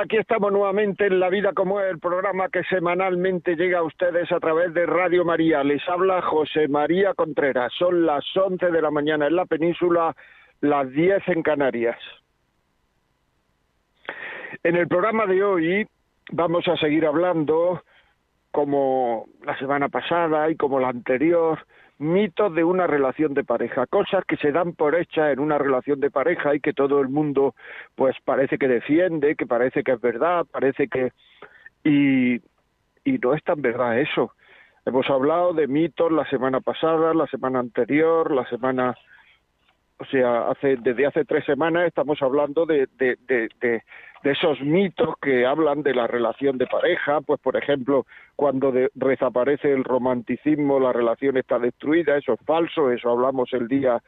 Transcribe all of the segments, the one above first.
Aquí estamos nuevamente en La Vida como es, el programa que semanalmente llega a ustedes a través de Radio María. Les habla José María Contreras. Son las 11 de la mañana en la península, las 10 en Canarias. En el programa de hoy vamos a seguir hablando, como la semana pasada y como la anterior, mitos de una relación de pareja, cosas que se dan por hechas en una relación de pareja y que todo el mundo pues parece que defiende, que parece que es verdad, parece que y, y no es tan verdad eso. Hemos hablado de mitos la semana pasada, la semana anterior, la semana o sea, hace, desde hace tres semanas estamos hablando de, de, de, de, esos mitos que hablan de la relación de pareja, pues por ejemplo, cuando desaparece el romanticismo, la relación está destruida, eso es falso, eso hablamos el día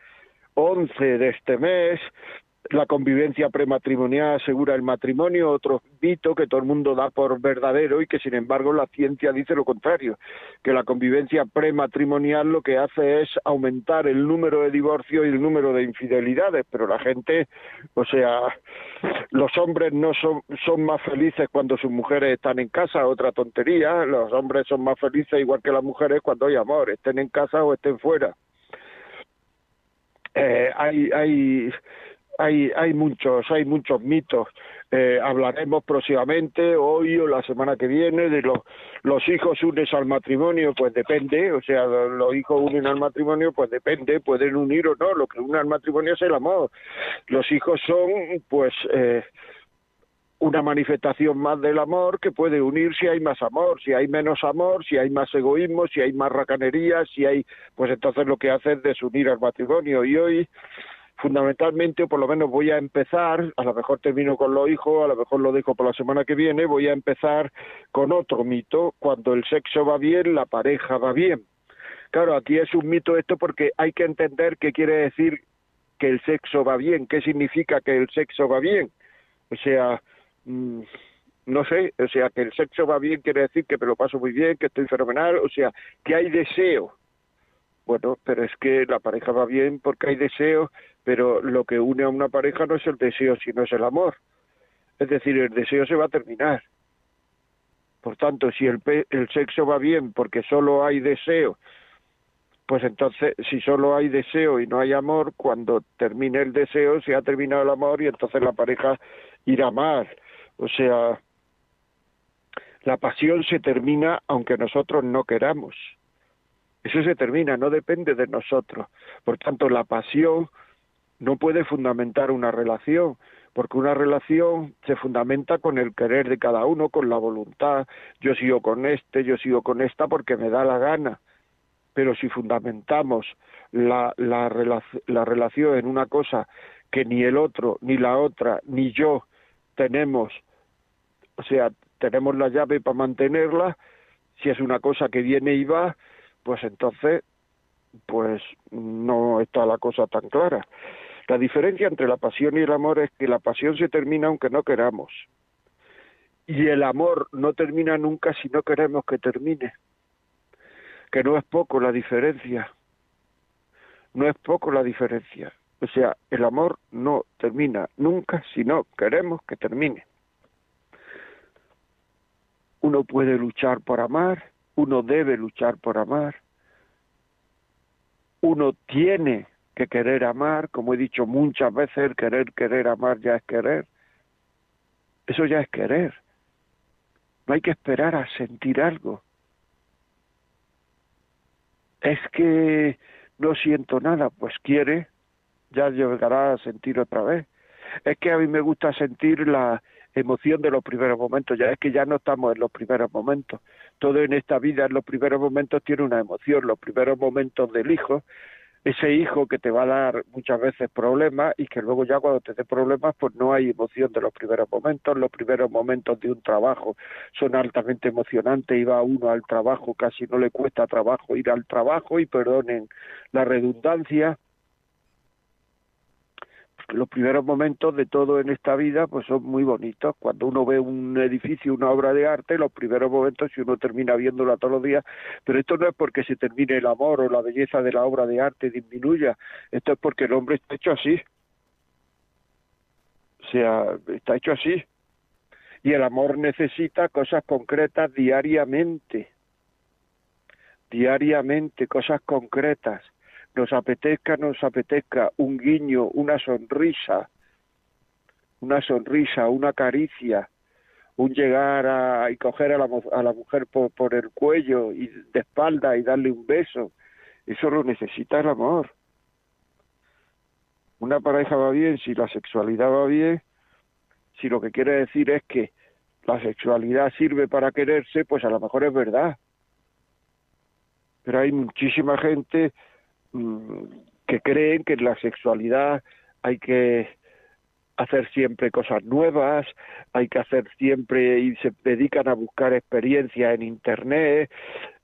11 de este mes, la convivencia prematrimonial asegura el matrimonio, otro mito que todo el mundo da por verdadero y que sin embargo la ciencia dice lo contrario, que la convivencia prematrimonial lo que hace es aumentar el número de divorcios y el número de infidelidades, pero la gente, o sea, los hombres no son, son más felices cuando sus mujeres están en casa, otra tontería, los hombres son más felices igual que las mujeres cuando hay amor, estén en casa o estén fuera. Eh, hay, hay hay, hay muchos, hay muchos mitos. Eh, hablaremos próximamente, hoy o la semana que viene, de los, los hijos unes al matrimonio, pues depende, o sea, los hijos unen al matrimonio, pues depende, pueden unir o no, lo que une al matrimonio es el amor. Los hijos son, pues, eh, una manifestación más del amor que puede unir si hay más amor, si hay menos amor, si hay más egoísmo, si hay más racanería, si hay, pues entonces lo que hace es desunir al matrimonio. Y hoy fundamentalmente, o por lo menos voy a empezar, a lo mejor termino con los hijos, a lo mejor lo dejo por la semana que viene, voy a empezar con otro mito, cuando el sexo va bien, la pareja va bien. Claro, aquí es un mito esto porque hay que entender qué quiere decir que el sexo va bien, qué significa que el sexo va bien. O sea, mm, no sé, o sea, que el sexo va bien quiere decir que me lo paso muy bien, que estoy fenomenal, o sea, que hay deseo. Bueno, pero es que la pareja va bien porque hay deseo, pero lo que une a una pareja no es el deseo, sino es el amor. Es decir, el deseo se va a terminar. Por tanto, si el, el sexo va bien porque solo hay deseo, pues entonces, si solo hay deseo y no hay amor, cuando termine el deseo, se ha terminado el amor y entonces la pareja irá mal. O sea, la pasión se termina aunque nosotros no queramos. Eso se termina, no depende de nosotros. Por tanto, la pasión no puede fundamentar una relación, porque una relación se fundamenta con el querer de cada uno, con la voluntad. Yo sigo con este, yo sigo con esta porque me da la gana. Pero si fundamentamos la, la, la relación en una cosa que ni el otro, ni la otra, ni yo tenemos, o sea, tenemos la llave para mantenerla, si es una cosa que viene y va, pues entonces, pues no está la cosa tan clara. La diferencia entre la pasión y el amor es que la pasión se termina aunque no queramos. Y el amor no termina nunca si no queremos que termine. Que no es poco la diferencia. No es poco la diferencia. O sea, el amor no termina nunca si no queremos que termine. Uno puede luchar por amar, uno debe luchar por amar, uno tiene que querer amar, como he dicho muchas veces, el querer, querer, amar ya es querer. Eso ya es querer. No hay que esperar a sentir algo. Es que no siento nada, pues quiere, ya llegará a sentir otra vez. Es que a mí me gusta sentir la emoción de los primeros momentos, ya es que ya no estamos en los primeros momentos. Todo en esta vida en los primeros momentos tiene una emoción, los primeros momentos del hijo ese hijo que te va a dar muchas veces problemas y que luego ya cuando te dé problemas pues no hay emoción de los primeros momentos, los primeros momentos de un trabajo son altamente emocionantes. Y va uno al trabajo, casi no le cuesta trabajo ir al trabajo y perdonen la redundancia, los primeros momentos de todo en esta vida pues son muy bonitos. Cuando uno ve un edificio, una obra de arte, los primeros momentos, si uno termina viéndola todos los días, pero esto no es porque se termine el amor o la belleza de la obra de arte disminuya, esto es porque el hombre está hecho así. O sea, está hecho así. Y el amor necesita cosas concretas diariamente. Diariamente, cosas concretas nos apetezca, nos apetezca un guiño, una sonrisa, una sonrisa, una caricia, un llegar a, y coger a la, a la mujer por, por el cuello y de espalda y darle un beso, eso lo necesita el amor. Una pareja va bien si la sexualidad va bien, si lo que quiere decir es que la sexualidad sirve para quererse, pues a lo mejor es verdad. Pero hay muchísima gente Que creen que en la sexualidad hay que hacer siempre cosas nuevas, hay que hacer siempre y se dedican a buscar experiencia en internet,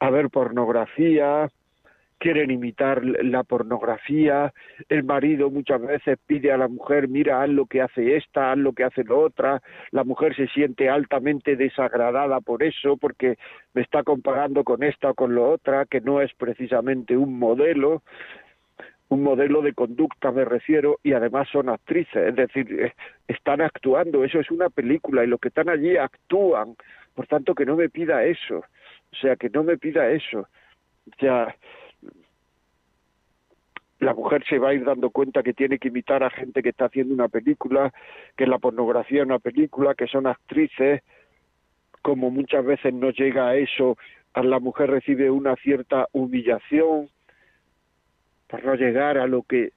a ver pornografía, quieren imitar la pornografía, el marido muchas veces pide a la mujer, mira, haz lo que hace esta, haz lo que hace la otra, la mujer se siente altamente desagradada por eso, porque me está comparando con esta o con la otra, que no es precisamente un modelo, un modelo de conducta me refiero, y además son actrices, es decir, eh, están actuando, eso es una película, y los que están allí actúan, por tanto que no me pida eso, o sea, que no me pida eso. O sea, la mujer se va a ir dando cuenta que tiene que imitar a gente que está haciendo una película, que la pornografía es una película, que son actrices, como muchas veces no llega a eso, a la mujer recibe una cierta humillación por no llegar a lo que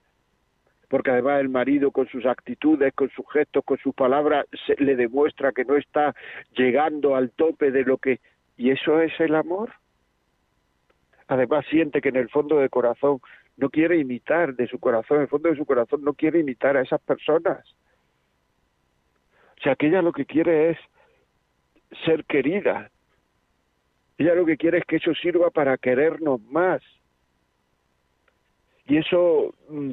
porque además el marido con sus actitudes, con sus gestos, con sus palabras, se, le demuestra que no está llegando al tope de lo que... ¿Y eso es el amor? Además siente que en el fondo de corazón no quiere imitar de su corazón, en el fondo de su corazón no quiere imitar a esas personas. O sea, que ella lo que quiere es ser querida. Ella lo que quiere es que eso sirva para querernos más. Y eso mm,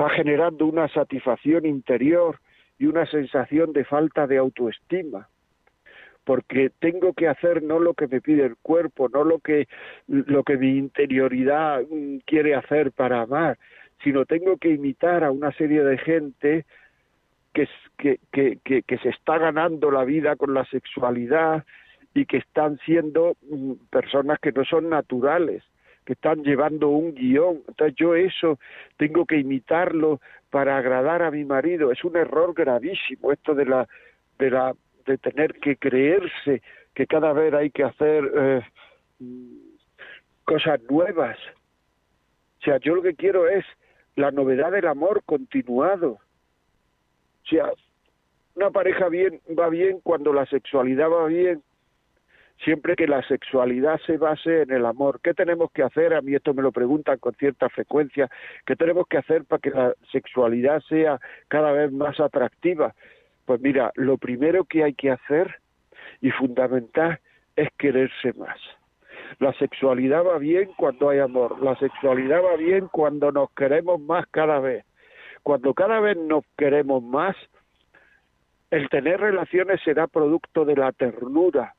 va generando una satisfacción interior y una sensación de falta de autoestima porque tengo que hacer no lo que me pide el cuerpo, no lo que lo que mi interioridad mm, quiere hacer para amar, sino tengo que imitar a una serie de gente que, que, que, se está ganando la vida con la sexualidad y que están siendo mm, personas que no son naturales, que están llevando un guion. Entonces yo eso tengo que imitarlo para agradar a mi marido. Es un error gravísimo esto de la de la de tener que creerse que cada vez hay que hacer eh, cosas nuevas. O sea, yo lo que quiero es la novedad del amor continuado. O sea, una pareja bien va bien cuando la sexualidad va bien, siempre que la sexualidad se base en el amor. ¿Qué tenemos que hacer? A mí esto me lo preguntan con cierta frecuencia. ¿Qué tenemos que hacer para que la sexualidad sea cada vez más atractiva? Pues mira, lo primero que hay que hacer y fundamental es quererse más. La sexualidad va bien cuando hay amor, la sexualidad va bien cuando nos queremos más cada vez. Cuando cada vez nos queremos más, el tener relaciones será producto de la ternura,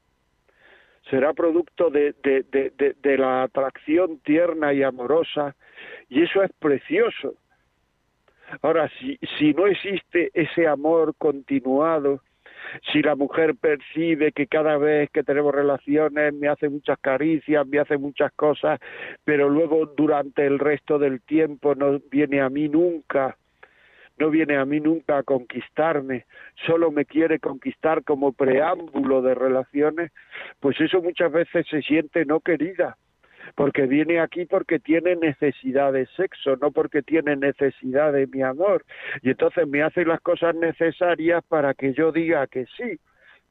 será producto de, de, la atracción tierna y amorosa, y eso es precioso. Ahora, si, si no existe ese amor continuado, si la mujer percibe que cada vez que tenemos relaciones me hace muchas caricias, me hace muchas cosas, pero luego durante el resto del tiempo no viene a mí nunca, no viene a mí nunca a conquistarme, solo me quiere conquistar como preámbulo de relaciones, pues eso muchas veces se siente no querida porque viene aquí porque tiene necesidad de sexo, no porque tiene necesidad de mi amor. Y entonces me hace las cosas necesarias para que yo diga que sí.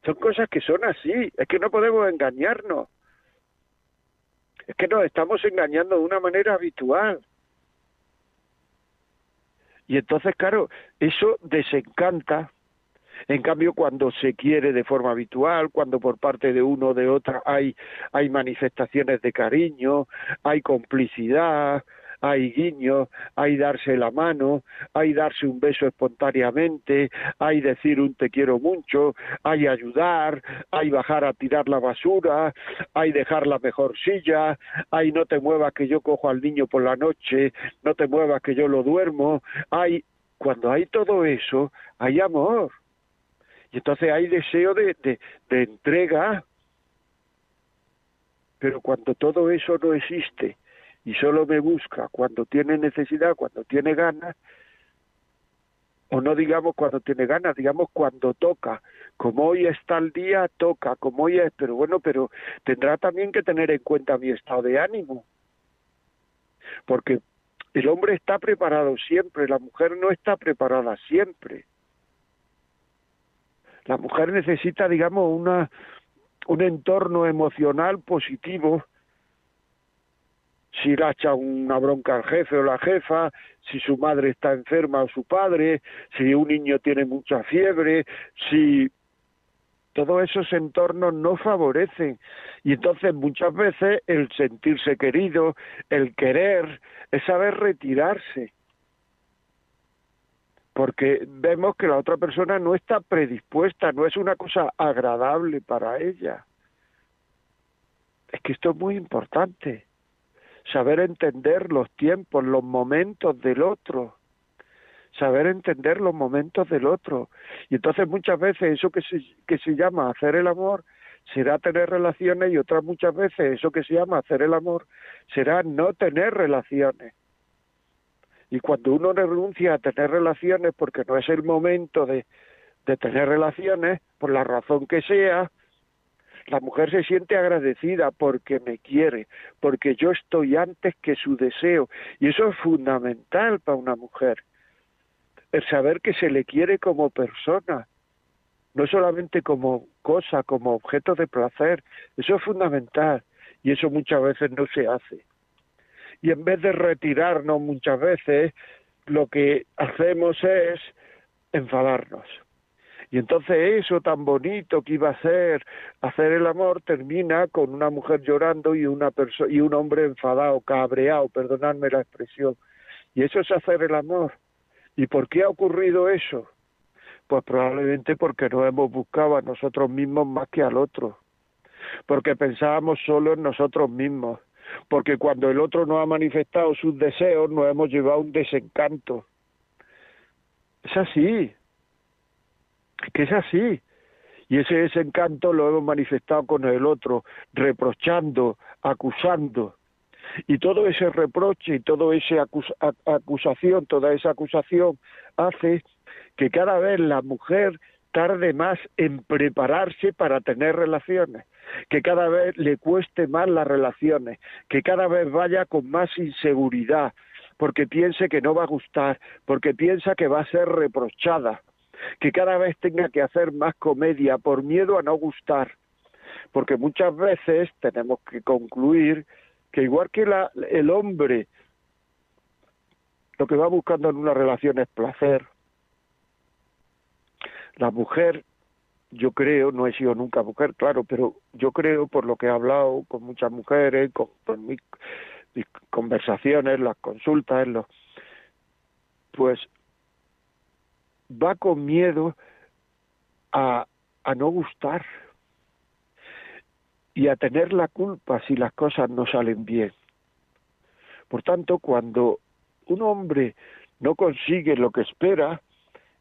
Son cosas que son así, es que no podemos engañarnos. Es que nos estamos engañando de una manera habitual. Y entonces, claro, eso desencanta en cambio, cuando se quiere de forma habitual, cuando por parte de uno o de otra hay, hay manifestaciones de cariño, hay complicidad, hay guiños, hay darse la mano, hay darse un beso espontáneamente, hay decir un te quiero mucho, hay ayudar, hay bajar a tirar la basura, hay dejar la mejor silla, hay no te muevas que yo cojo al niño por la noche, no te muevas que yo lo duermo, hay cuando hay todo eso, hay amor. Y entonces hay deseo de, de, entrega, pero cuando todo eso no existe y solo me busca cuando tiene necesidad, cuando tiene ganas, o no digamos cuando tiene ganas, digamos cuando toca. Como hoy está el día, toca, como hoy es, pero bueno, pero tendrá también que tener en cuenta mi estado de ánimo. Porque el hombre está preparado siempre, la mujer no está preparada siempre. La mujer necesita, digamos, una, un entorno emocional positivo si le echa una bronca al jefe o la jefa, si su madre está enferma o su padre, si un niño tiene mucha fiebre, si todos esos entornos no favorecen. Y entonces muchas veces el sentirse querido, el querer, es saber retirarse. Porque vemos que la otra persona no está predispuesta, no es una cosa agradable para ella. Es que esto es muy importante saber entender los tiempos, los momentos del otro, saber entender los momentos del otro. Y entonces muchas veces eso que se, que se llama hacer el amor será tener relaciones y otras muchas veces eso que se llama hacer el amor será no tener relaciones. Y cuando uno renuncia a tener relaciones porque no es el momento de, de tener relaciones, por la razón que sea, la mujer se siente agradecida porque me quiere, porque yo estoy antes que su deseo. Y eso es fundamental para una mujer. El saber que se le quiere como persona, no solamente como cosa, como objeto de placer. Eso es fundamental. Y eso muchas veces no se hace. Y en vez de retirarnos muchas veces, lo que hacemos es enfadarnos. Y entonces eso tan bonito que iba a ser hacer el amor termina con una mujer llorando y una y un hombre enfadado, cabreado, perdonadme la expresión. Y eso es hacer el amor. ¿Y por qué ha ocurrido eso? Pues probablemente porque no hemos buscado a nosotros mismos más que al otro. Porque pensábamos solo en nosotros mismos. Porque cuando el otro no ha manifestado sus deseos, nos hemos llevado un desencanto. Es así que es así. Y ese desencanto lo hemos manifestado con el otro, reprochando, acusando. Y todo ese reproche y toda esa acusación, toda esa acusación hace que cada vez la mujer tarde más en prepararse para tener relaciones, que cada vez le cueste más las relaciones, que cada vez vaya con más inseguridad, porque piense que no va a gustar, porque piensa que va a ser reprochada que cada vez tenga que hacer más comedia por miedo a no gustar, porque muchas veces tenemos que concluir que igual que la, el hombre lo que va buscando en una relación es placer, la mujer, yo creo, no he sido nunca mujer, claro, pero yo creo por lo que he hablado con muchas mujeres, con, mis, mis, conversaciones, las consultas, los, pues va con miedo a, a no gustar y a tener la culpa si las cosas no salen bien. Por tanto, cuando un hombre no consigue lo que espera,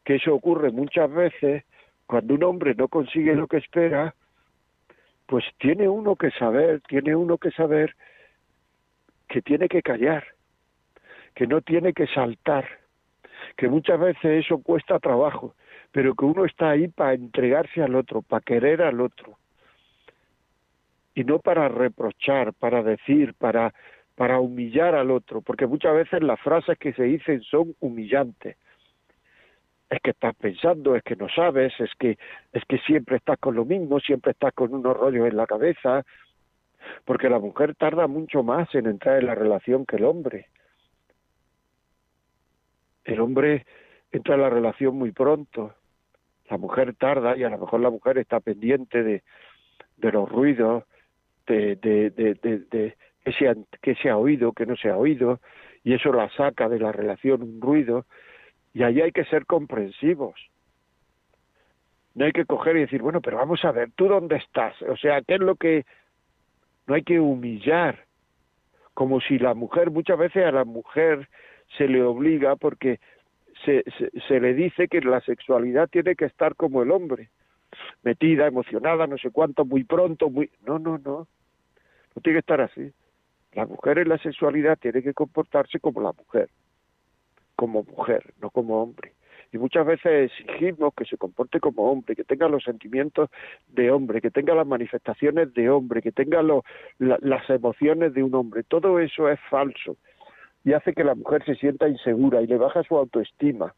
que eso ocurre muchas veces, cuando un hombre no consigue lo que espera, pues tiene uno que saber, tiene uno que saber que tiene que callar, que no tiene que saltar, que muchas veces eso cuesta trabajo, pero que uno está ahí para entregarse al otro, para querer al otro, y no para reprochar, para decir, para, para humillar al otro, porque muchas veces las frases que se dicen son humillantes. Es que estás pensando, es que no sabes, es que, es que siempre estás con lo mismo, siempre estás con unos rollos en la cabeza, porque la mujer tarda mucho más en entrar en la relación que el hombre. El hombre entra en la relación muy pronto, la mujer tarda y a lo mejor la mujer está pendiente de, de los ruidos, de, de, de, de, que, se ha, que se ha oído, que no se ha oído, y eso la saca de la relación un ruido, y ahí hay que ser comprensivos. No hay que coger y decir, bueno, pero vamos a ver, ¿tú dónde estás? O sea, ¿qué es lo que... No hay que humillar, como si la mujer, muchas veces a la mujer se le obliga porque se, se, se le dice que la sexualidad tiene que estar como el hombre, metida, emocionada, no sé cuánto, muy pronto, muy... No, no, no, no tiene que estar así. La mujer en la sexualidad tiene que comportarse como la mujer, como mujer, no como hombre. Y muchas veces exigimos que se comporte como hombre, que tenga los sentimientos de hombre, que tenga las manifestaciones de hombre, que tenga las emociones de un hombre. Todo eso es falso y hace que la mujer se sienta insegura y le baja su autoestima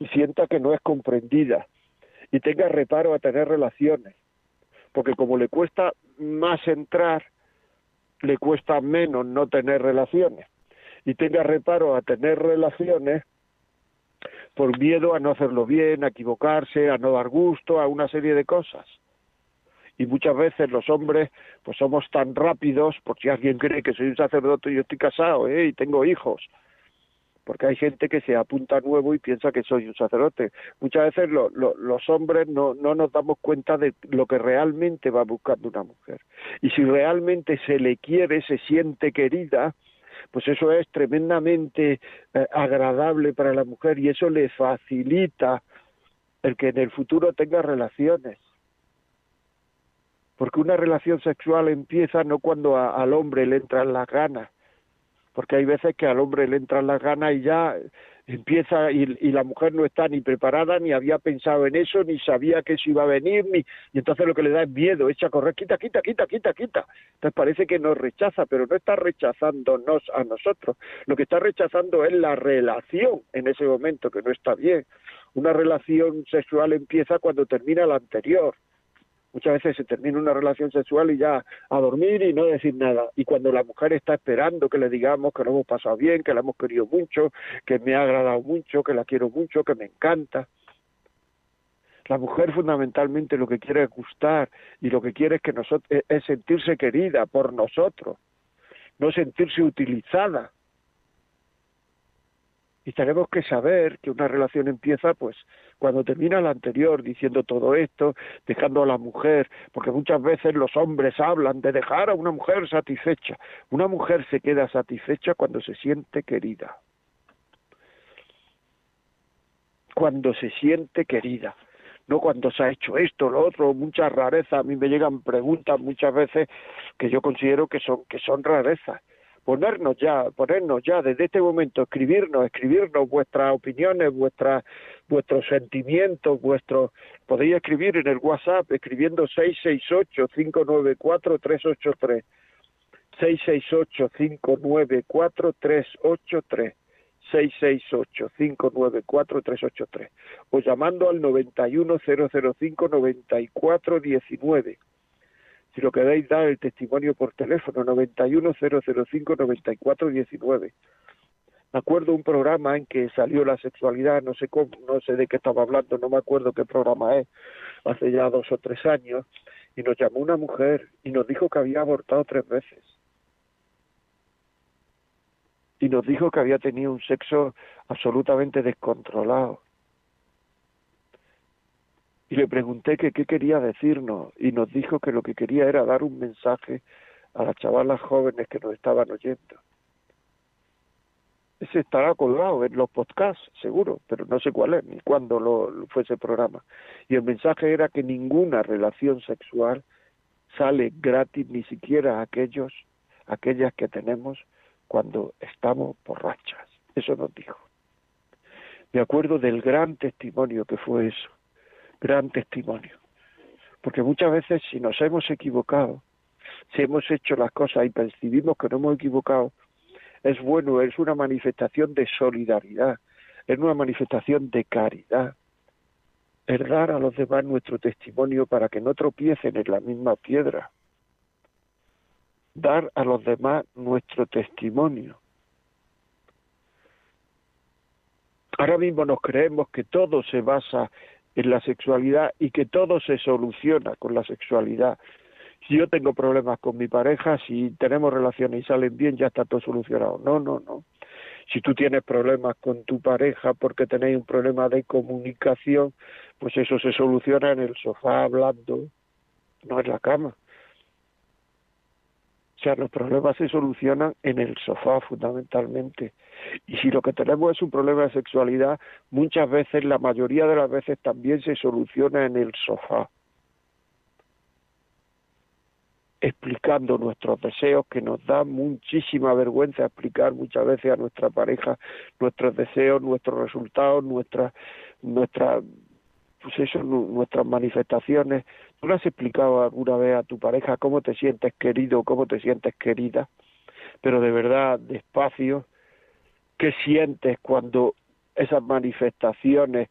y sienta que no es comprendida y tenga reparo a tener relaciones, porque como le cuesta más entrar, le cuesta menos no tener relaciones y tenga reparo a tener relaciones, por miedo a no hacerlo bien, a equivocarse, a no dar gusto, a una serie de cosas. Y muchas veces los hombres, pues somos tan rápidos, por si alguien cree que soy un sacerdote y yo estoy casado ¿eh? y tengo hijos, porque hay gente que se apunta nuevo y piensa que soy un sacerdote. Muchas veces los hombres no, no nos damos cuenta de lo que realmente va buscando una mujer. Y si realmente se le quiere, se siente querida, pues eso es tremendamente eh, agradable para la mujer y eso le facilita el que en el futuro tenga relaciones. Porque una relación sexual empieza no cuando al hombre le entran las ganas, porque hay veces que al hombre le entran las ganas y ya empieza y, la mujer no está ni preparada, ni había pensado en eso, ni sabía que eso iba a venir, ni, y entonces lo que le da es miedo, echa a correr, quita, quita, quita, quita, quita. Entonces parece que nos rechaza, pero no está rechazándonos a nosotros. Lo que está rechazando es la relación en ese momento, que no está bien. Una relación sexual empieza cuando termina la anterior. Muchas veces se termina una relación sexual y ya a dormir y no decir nada. Y cuando la mujer está esperando que le digamos que lo hemos pasado bien, que la hemos querido mucho, que me ha agradado mucho, que la quiero mucho, que me encanta. La mujer fundamentalmente lo que quiere es gustar y lo que quiere es que nosotros es sentirse querida por nosotros, no sentirse utilizada y tenemos que saber que una relación empieza pues cuando termina la anterior diciendo todo esto, dejando a la mujer, porque muchas veces los hombres hablan de dejar a una mujer satisfecha. Una mujer se queda satisfecha cuando se siente querida. Cuando se siente querida no cuando se ha hecho esto, lo otro, muchas rarezas. A mí me llegan preguntas muchas veces que yo considero que son que son rarezas ponernos ya, ponernos ya desde este momento, escribirnos, escribirnos vuestras opiniones, vuestras, vuestros sentimientos, vuestros, podéis escribir en el WhatsApp escribiendo 668-594-383, 668-594-383. 668-594-383 o llamando al 91005-9419 si lo queréis dar el testimonio por teléfono 910059419. Me acuerdo un programa en que salió la sexualidad, no sé cómo, no sé de qué estaba hablando, no me acuerdo qué programa es, hace ya dos o tres años, y nos llamó una mujer y nos dijo que había abortado tres veces. Y nos dijo que había tenido un sexo absolutamente descontrolado y le pregunté que qué quería decirnos y nos dijo que lo que quería era dar un mensaje a las chavalas jóvenes que nos estaban oyendo. Ese estará colgado en los podcasts, seguro, pero no sé cuál es ni cuándo lo, fue ese programa. Y el mensaje era que ninguna relación sexual sale gratis, ni siquiera aquellos, aquellas que tenemos cuando estamos borrachas. Eso nos dijo. Me acuerdo del gran testimonio que fue eso gran testimonio. Porque muchas veces si nos hemos equivocado, si hemos hecho las cosas y percibimos que no hemos equivocado, es bueno, es una manifestación de solidaridad, es una manifestación de caridad, es dar a los demás nuestro testimonio para que no tropiecen en la misma piedra, dar a los demás nuestro testimonio. Ahora mismo nos creemos que todo se basa en la sexualidad y que todo se soluciona con la sexualidad. Si yo tengo problemas con mi pareja, si tenemos relaciones y salen bien, ya está todo solucionado. No, no, no. Si tú tienes problemas con tu pareja porque tenéis un problema de comunicación, pues eso se soluciona en el sofá hablando, no en la cama. O sea, los problemas se solucionan en el sofá fundamentalmente. Y si lo que tenemos es un problema de sexualidad, muchas veces, la mayoría de las veces también se soluciona en el sofá. explicando nuestros deseos, que nos da muchísima vergüenza explicar muchas veces a nuestra pareja nuestros deseos, nuestros resultados, nuestras, nuestras, pues eso, nuestras manifestaciones. ¿Tú le has explicado alguna vez a tu pareja cómo te sientes querido, cómo te sientes querida? Pero de verdad, despacio, ¿qué sientes cuando esas manifestaciones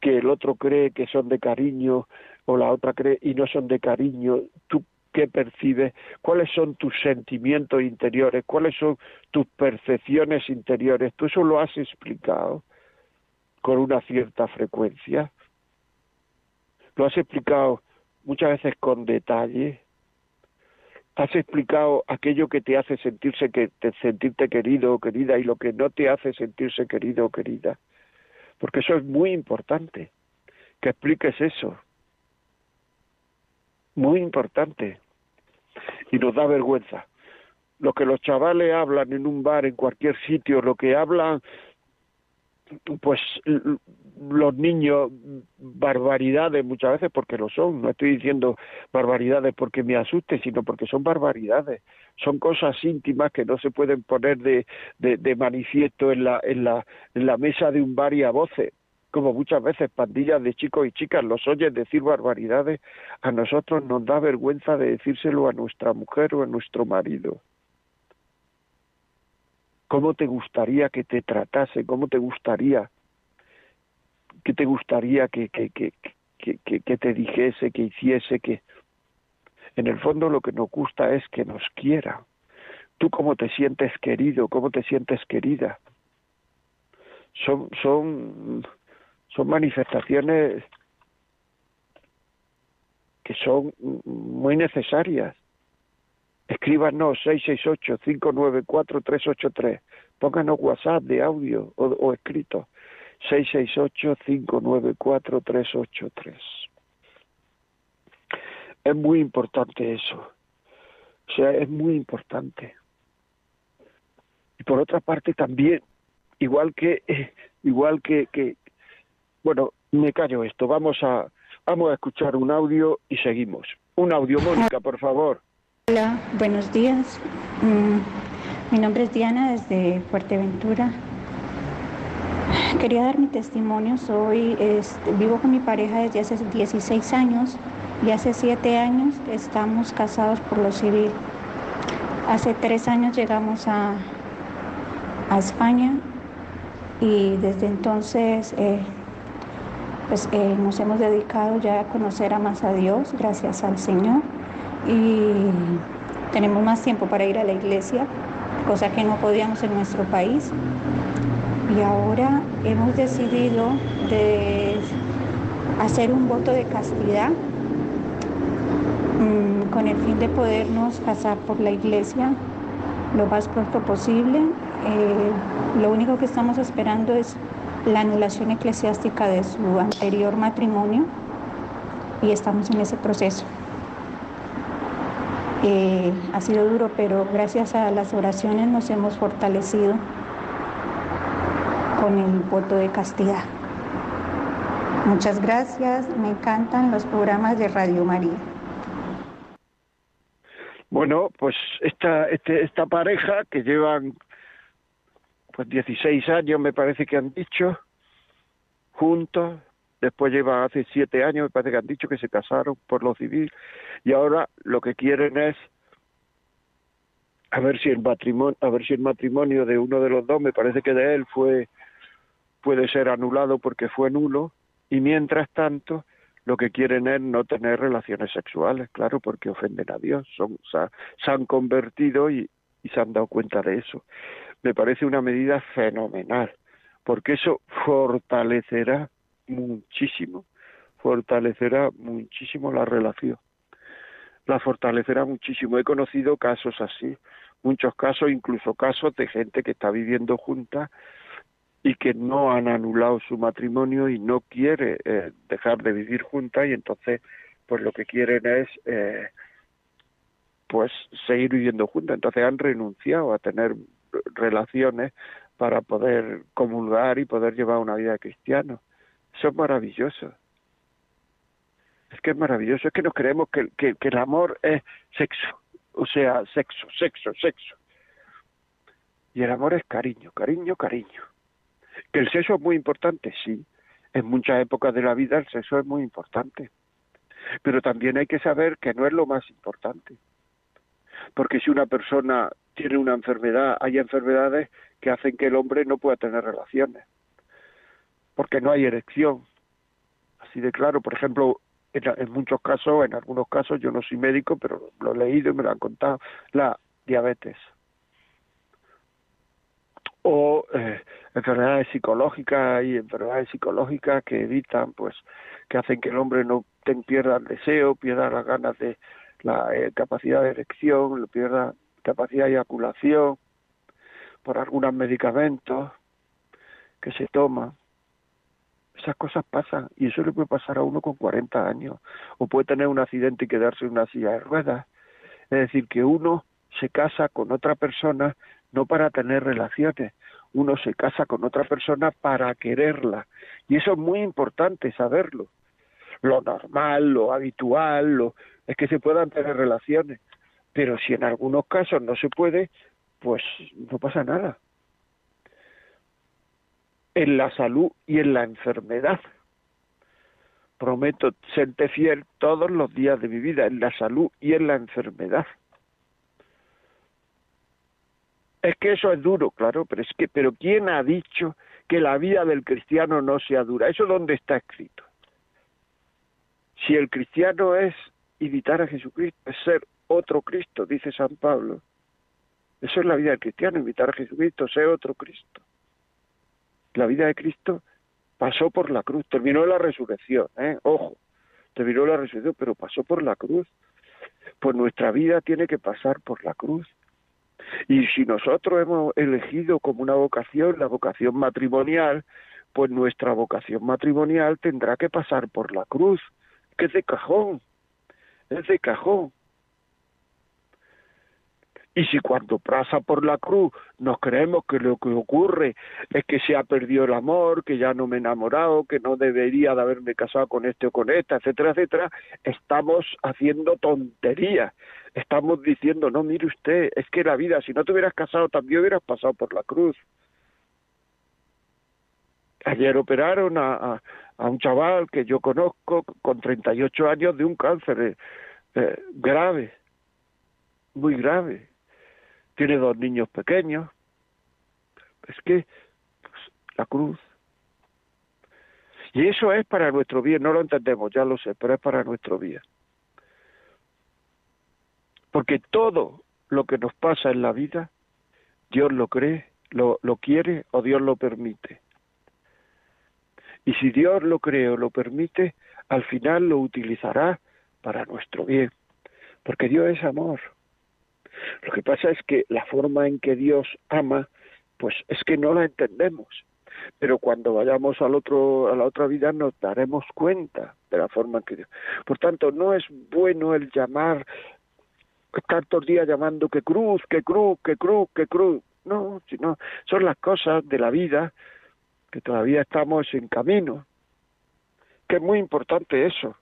que el otro cree que son de cariño o la otra cree y no son de cariño, tú qué percibes, cuáles son tus sentimientos interiores, cuáles son tus percepciones interiores. Tú eso lo has explicado con una cierta frecuencia. Lo has explicado muchas veces con detalle. Has explicado aquello que te hace sentirse que te, sentirte querido o querida y lo que no te hace sentirse querido o querida. Porque eso es muy importante, que expliques eso muy importante y nos da vergüenza. Lo que los chavales hablan en un bar, en cualquier sitio, lo que hablan, pues los niños, barbaridades muchas veces porque lo son. No estoy diciendo barbaridades porque me asuste, sino porque son barbaridades. Son cosas íntimas que no se pueden poner de, de, de manifiesto en la, en, la, en la mesa de un bar a voces como muchas veces pandillas de chicos y chicas los oyen decir barbaridades, a nosotros nos da vergüenza de decírselo a nuestra mujer o a nuestro marido. ¿Cómo te gustaría que te tratase? ¿Cómo te gustaría? ¿Qué te gustaría que, que, que, que, que te dijese, que hiciese, que... En el fondo lo que nos gusta es que nos quiera. Tú cómo te sientes querido, cómo te sientes querida. Son, son son manifestaciones que son muy necesarias. Escríbanos 668-594-383. Pónganos WhatsApp de audio o, o escrito. 668-594-383. Es muy importante eso. O sea, es muy importante. Y por otra parte también, igual que, igual que, que, bueno, me callo esto. Vamos a, vamos a escuchar un audio y seguimos. Un audio, Mónica, por favor. Hola, buenos días. Mm, mi nombre es Diana desde Fuerteventura. Quería dar mi testimonio. Soy, este, vivo con mi pareja desde hace 16 años y hace 7 años estamos casados por lo civil. Hace 3 años llegamos a, España y desde entonces eh, pues eh, nos hemos dedicado ya a conocer a más a Dios, gracias al Señor, y tenemos más tiempo para ir a la iglesia, cosa que no podíamos en nuestro país. Y ahora hemos decidido de hacer un voto de castidad mm, con el fin de podernos pasar por la iglesia lo más pronto posible. Eh, lo único que estamos esperando es la anulación eclesiástica de su anterior matrimonio y estamos en ese proceso. Eh, ha sido duro, pero gracias a las oraciones nos hemos fortalecido con el voto de castidad. Muchas gracias, me encantan los programas de Radio María. Bueno, pues esta, este, esta pareja que llevan pues 16 años me parece que han dicho, juntos, después lleva hace siete años, me parece que han dicho que se casaron por lo civil, y ahora lo que quieren es a ver si el matrimonio, a ver si el matrimonio de uno de los dos, me parece que de él fue puede ser anulado porque fue nulo, y mientras tanto lo que quieren es no tener relaciones sexuales, claro, porque ofenden a Dios, son, se han convertido y, y se han dado cuenta de eso me parece una medida fenomenal, porque eso fortalecerá muchísimo, fortalecerá muchísimo la relación, la fortalecerá muchísimo. He conocido casos así, muchos casos, incluso casos de gente que está viviendo junta y que no han anulado su matrimonio y no quiere eh, dejar de vivir juntas y entonces pues lo que quieren es eh, pues seguir viviendo juntas entonces han renunciado a tener relaciones para poder comulgar y poder llevar una vida cristiana. Eso es maravilloso. Es que es maravilloso. Es que nos creemos que, que, que el amor es sexo. O sea sexo sexo sexo. Y el amor es cariño cariño cariño ¿Que el sexo es muy importante? Sí. En muchas épocas de la vida el sexo es muy importante. Pero también hay que saber que no es lo más importante. Porque si una persona tiene una enfermedad, hay enfermedades que hacen que el hombre no pueda tener relaciones. Porque no hay erección. Así de claro, por ejemplo, en, muchos casos, en algunos casos, yo no soy médico, pero lo he leído y me lo han contado, la diabetes o eh, enfermedades psicológicas. Y enfermedades psicológicas que evitan pues que hacen que el hombre no pierda el deseo pierda las ganas de la eh, capacidad de erección pierda capacidad de eyaculación por algunos medicamentos que se toman esas cosas pasan y eso le puede pasar a uno con 40 años. O puede tener un accidente y quedarse en una silla de ruedas. Es decir que uno se casa con otra persona no para tener relaciones. Uno se casa con otra persona para quererla. Y eso es muy importante saberlo. Lo normal, lo habitual, lo, es que se puedan tener relaciones. Pero si en algunos casos no se puede, pues no pasa nada. En la salud y en la enfermedad. Prometo serte fiel todos los días de mi vida, en la salud y en la enfermedad. Es que eso es duro, claro, pero es que, pero ¿quién ha dicho que la vida del cristiano no sea dura? ¿Eso dónde está escrito? Si el cristiano es imitar a Jesucristo, es ser otro Cristo, dice San Pablo. Eso es la vida del cristiano, imitar a Jesucristo, ser otro Cristo. La vida de Cristo pasó por la cruz, terminó la resurrección, ¿eh? ojo, terminó la resurrección, pero pasó por la cruz. Pues nuestra vida tiene que pasar por la cruz. Y si nosotros hemos elegido como una vocación la vocación matrimonial, pues nuestra vocación matrimonial tendrá que pasar por la cruz, que es de cajón, es de cajón. Y si cuando pasa por la cruz nos creemos que lo que ocurre es que se ha perdido el amor, que ya no me he enamorado, que no debería de haberme casado con este o con esta, etcétera, etcétera, estamos haciendo tonterías. Estamos diciendo, no, mire usted, es que la vida, si no te hubieras casado, también hubieras pasado por la cruz. Ayer operaron a, a, un chaval que yo conozco con 38 años de un cáncer eh, eh, grave, muy grave tiene dos niños pequeños. Es que pues, la cruz. Y eso es para nuestro bien, no lo entendemos, ya lo sé, pero es para nuestro bien. Porque todo lo que nos pasa en la vida, Dios lo cree, lo, lo quiere o Dios lo permite. Y si Dios lo cree o lo permite, al final lo utilizará para nuestro bien. Porque Dios es amor. Lo que pasa es que la forma en que Dios ama, pues es que no la entendemos. Pero cuando vayamos al otro, a la otra vida nos daremos cuenta de la forma en que Dios. Por tanto, no es bueno el llamar, tantos días llamando que cruz, que cruz, que cruz, que cruz. No, sino son las cosas de la vida que todavía estamos en camino. Que es muy importante eso.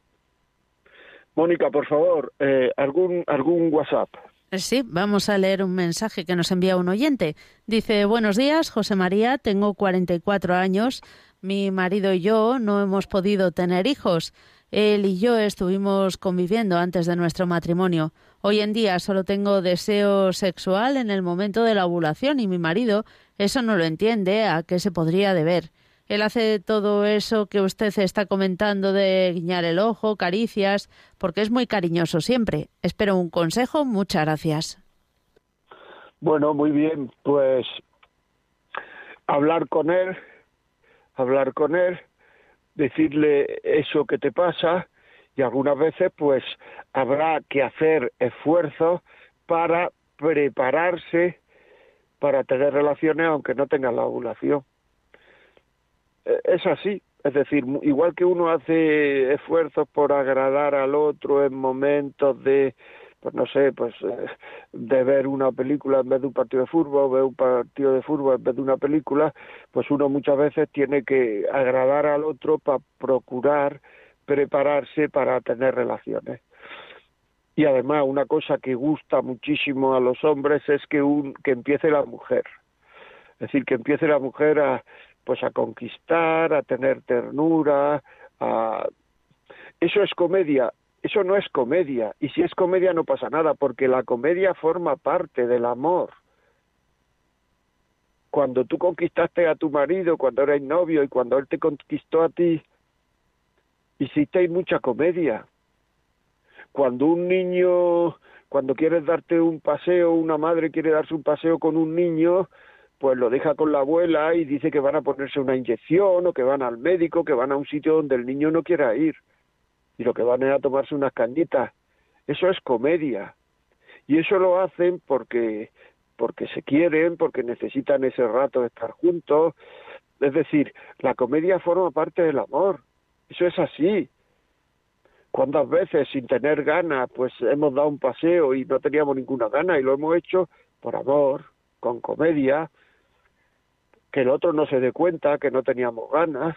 Mónica, por favor, eh, algún algún WhatsApp. Sí, vamos a leer un mensaje que nos envía un oyente. Dice, buenos días, José María, tengo 44 años, mi marido y yo no hemos podido tener hijos. Él y yo estuvimos conviviendo antes de nuestro matrimonio. Hoy en día solo tengo deseo sexual en el momento de la ovulación y mi marido eso no lo entiende a qué se podría deber. Él hace todo eso que usted está comentando de guiñar el ojo, caricias, porque es muy cariñoso siempre. Espero un consejo. Muchas gracias. Bueno, muy bien. Pues hablar con él hablar con él, decirle eso que te pasa y algunas veces pues habrá que hacer esfuerzos para prepararse para tener relaciones aunque no tenga la ovulación. E, es así, es decir, igual que uno hace esfuerzos por agradar al otro en momentos de pues no sé, pues eh, de ver una película en vez de un partido de fútbol, ver un partido de fútbol en vez de una película, pues uno muchas veces tiene que agradar al otro para procurar prepararse para tener relaciones. Y además una cosa que gusta muchísimo a los hombres es que un que empiece la mujer. Es decir, que empiece la mujer a pues a conquistar, a tener ternura, a eso es comedia eso no es comedia. Y si es comedia no pasa nada, porque la comedia forma parte del amor. Cuando tú conquistaste a tu marido, cuando eras novio y cuando él te conquistó a ti, hicisteis mucha comedia. Cuando un niño, cuando quieres darte un paseo, una madre quiere darse un paseo con un niño, pues lo deja con la abuela y dice que van a ponerse una inyección o que van al médico, que van a un sitio donde el niño no quiera ir y lo que van es a tomarse unas cañitas. Eso es comedia. Y eso lo hacen porque porque se quieren, porque necesitan ese rato de estar juntos. Es decir, la comedia forma parte del amor. Eso es así. ¿Cuántas veces sin tener ganas, pues hemos dado un paseo y no teníamos ninguna gana y lo hemos hecho por amor, con comedia, que el otro no se dé cuenta que no teníamos ganas,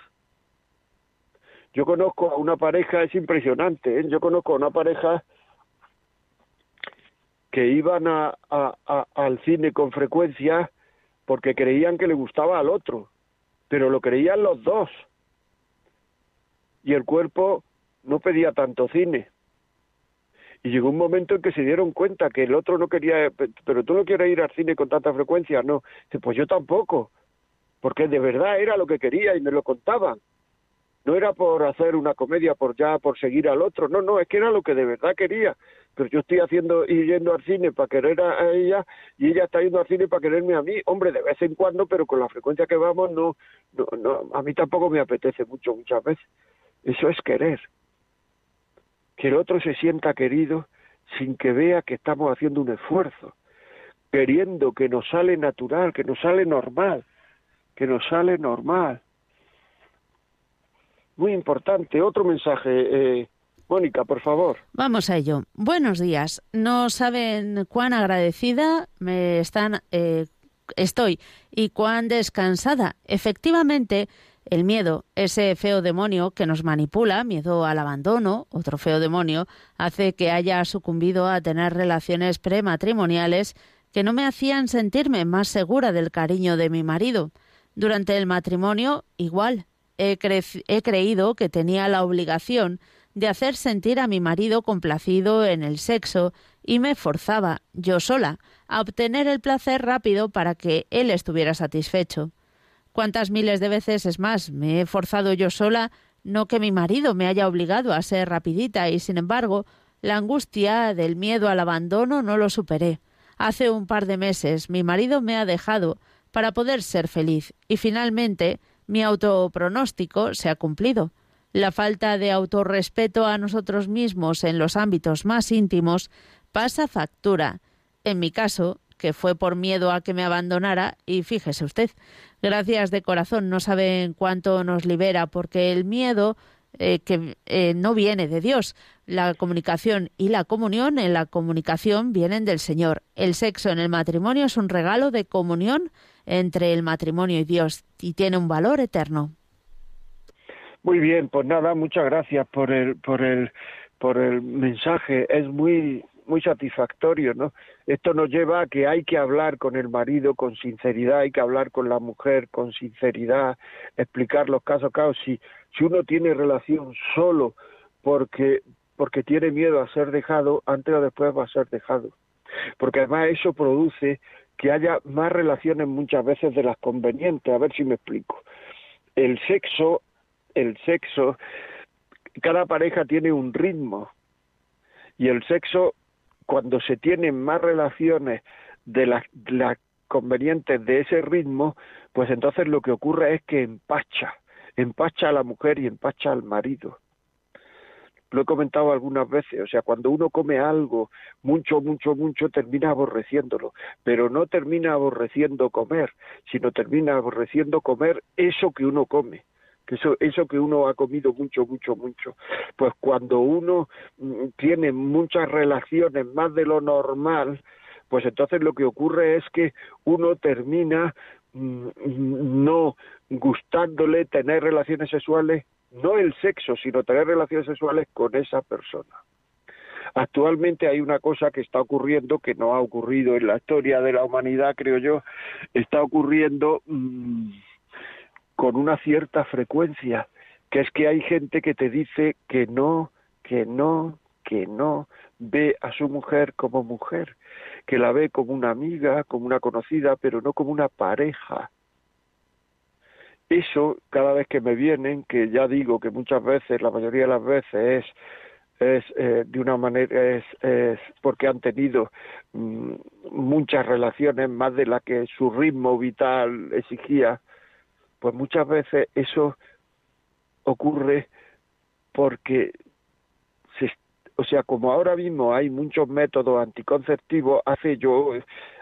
yo conozco a una pareja, es impresionante, ¿eh? yo conozco a una pareja que iban a, al cine con frecuencia porque creían que le gustaba al otro, pero lo creían los dos. Y el cuerpo no pedía tanto cine. Y llegó un momento en que se dieron cuenta que el otro no quería, pero tú no quieres ir al cine con tanta frecuencia, no. Pues yo tampoco, porque de verdad era lo que quería y me lo contaban. No era por hacer una comedia por ya por seguir al otro. No no es que era lo que de verdad quería. Pero yo estoy haciendo y yendo al cine para querer a, ella y ella está yendo al cine para quererme a mí hombre de vez en cuando pero con la frecuencia que vamos no no no a mí tampoco me apetece mucho muchas veces. Eso es querer. Que el otro se sienta querido sin que vea que estamos haciendo un esfuerzo queriendo que nos sale natural que nos sale normal que nos sale normal muy importante. Otro mensaje, eh, Mónica, por favor. Vamos a ello. Buenos días. No saben cuán agradecida me están, eh, estoy y cuán descansada. Efectivamente, el miedo, ese feo demonio que nos manipula, miedo al abandono, otro feo demonio, hace que haya sucumbido a tener relaciones prematrimoniales que no me hacían sentirme más segura del cariño de mi marido. Durante el matrimonio, igual, he, creído que tenía la obligación de hacer sentir a mi marido complacido en el sexo y me forzaba, yo sola, a obtener el placer rápido para que él estuviera satisfecho. ¿Cuántas miles de veces es más me he forzado yo sola, no que mi marido me haya obligado a ser rapidita y sin embargo la angustia del miedo al abandono no lo superé. Hace un par de meses mi marido me ha dejado para poder ser feliz y finalmente mi autopronóstico se ha cumplido. La falta de autorrespeto a nosotros mismos en los ámbitos más íntimos pasa factura. En mi caso, que fue por miedo a que me abandonara, y fíjese usted, gracias de corazón, no saben cuánto nos libera, porque el miedo eh, que eh, no viene de Dios. La comunicación y la comunión en la comunicación vienen del Señor. El sexo en el matrimonio es un regalo de comunión entre el matrimonio y Dios y tiene un valor eterno. Muy bien, pues nada, muchas gracias por el por el por el mensaje, es muy muy satisfactorio, ¿no? Esto nos lleva a que hay que hablar con el marido con sinceridad, hay que hablar con la mujer con sinceridad, explicar los casos, claro, si uno tiene relación solo porque porque tiene miedo a ser dejado, antes o después va a ser dejado. Porque además eso produce que haya más relaciones muchas veces de las convenientes. A ver si me explico. El sexo, el sexo, cada pareja tiene un ritmo y el sexo, cuando se tienen más relaciones de las, convenientes de ese ritmo, pues entonces lo que ocurre es que empacha, empacha a la mujer y empacha al marido. Lo he comentado algunas veces, o sea, cuando uno come algo mucho, mucho, mucho, termina aborreciéndolo, pero no termina aborreciendo comer, sino termina aborreciendo comer eso que uno come eso, eso que uno ha comido mucho, mucho, mucho, pues cuando uno mm, tiene muchas relaciones más de lo normal, pues entonces lo que ocurre es que uno termina no gustándole tener relaciones sexuales, no el sexo, sino tener relaciones sexuales con esa persona. Actualmente hay una cosa que está ocurriendo que no ha ocurrido en la historia de la humanidad, creo yo, está ocurriendo mm, con una cierta frecuencia, que es que hay gente que te dice que no, que no, que no ve a su mujer como mujer, que la ve como una amiga, como una conocida, pero no como una pareja. Eso, cada vez que me vienen, que ya digo que muchas veces, la mayoría de las veces es es eh, de una manera es, es porque han tenido mm, muchas relaciones más de la que su ritmo vital exigía pues muchas veces eso ocurre porque o sea, como ahora mismo hay muchos métodos anticonceptivos, hace yo,